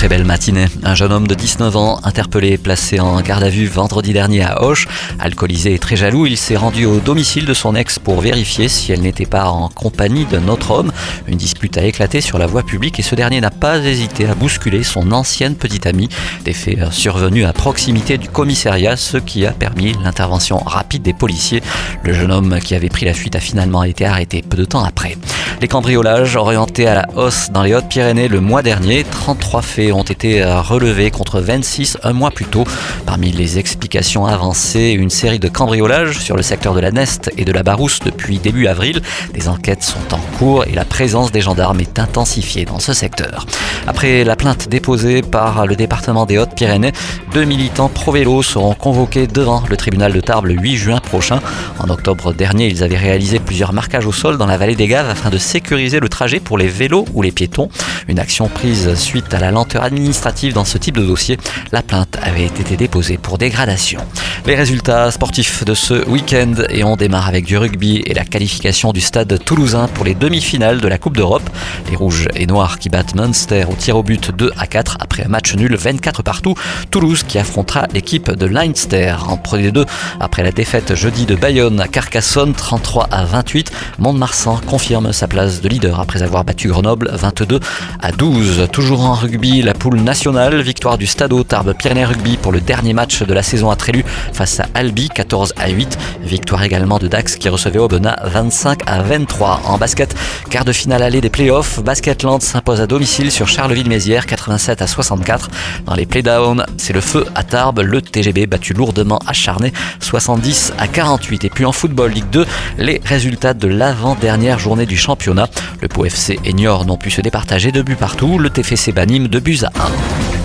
Très belle matinée. Un jeune homme de 19 ans, interpellé, placé en garde à vue vendredi dernier à Auch. Alcoolisé et très jaloux, il s'est rendu au domicile de son ex pour vérifier si elle n'était pas en compagnie d'un autre homme. Une dispute a éclaté sur la voie publique et ce dernier n'a pas hésité à bousculer son ancienne petite amie. Des faits survenus à proximité du commissariat, ce qui a permis l'intervention rapide des policiers. Le jeune homme qui avait pris la fuite a finalement été arrêté peu de temps après. Les cambriolages orientés à la hausse dans les Hautes-Pyrénées le mois dernier, 33 faits ont été relevés contre 26 un mois plus tôt. Parmi les explications avancées, une série de cambriolages sur le secteur de la Neste et de la Barousse depuis début avril. Des enquêtes sont en cours et la présence des gendarmes est intensifiée dans ce secteur. Après la plainte déposée par le département des Hautes-Pyrénées, deux militants pro-vélo seront convoqués devant le tribunal de Tarbes le 8 juin prochain. En octobre dernier, ils avaient réalisé plusieurs marquages au sol dans la vallée des Gaves afin de sécuriser le trajet pour les vélos ou les piétons. Une action prise suite à la lenteur administrative dans ce type de dossier. La plainte avait été déposée pour dégradation. Les résultats sportifs de ce week-end et on démarre avec du rugby et la qualification du stade toulousain pour les demi-finales de la Coupe d'Europe. Les rouges et noirs qui battent Munster au tir au but 2 à 4 après un match nul 24 partout. Toulouse qui affrontera l'équipe de Leinster en Pro 2 après la défaite jeudi de Bayonne à Carcassonne 33 à 28. Mont-de-Marsan confirme sa place de leader après avoir battu Grenoble 22 à 12. Toujours en rugby, la poule nationale, victoire du Stade Tarbes Pyrénées Rugby pour le dernier match de la saison à Trélu face à Albi 14 à 8. Victoire également de Dax qui recevait Aubenas 25 à 23. En basket, quart de finale allée des playoffs, Basketland s'impose à domicile sur Charleville-Mézières 87 à 64. Dans les playdowns, c'est le feu à Tarbes, le TGB battu lourdement acharné 70 à 48. Et puis en football Ligue 2, les résultats de l'avant-dernière journée du championnat. Le Pau FC et Niort n'ont pu se départager de buts partout. Le TFC Banim de buts plus 1.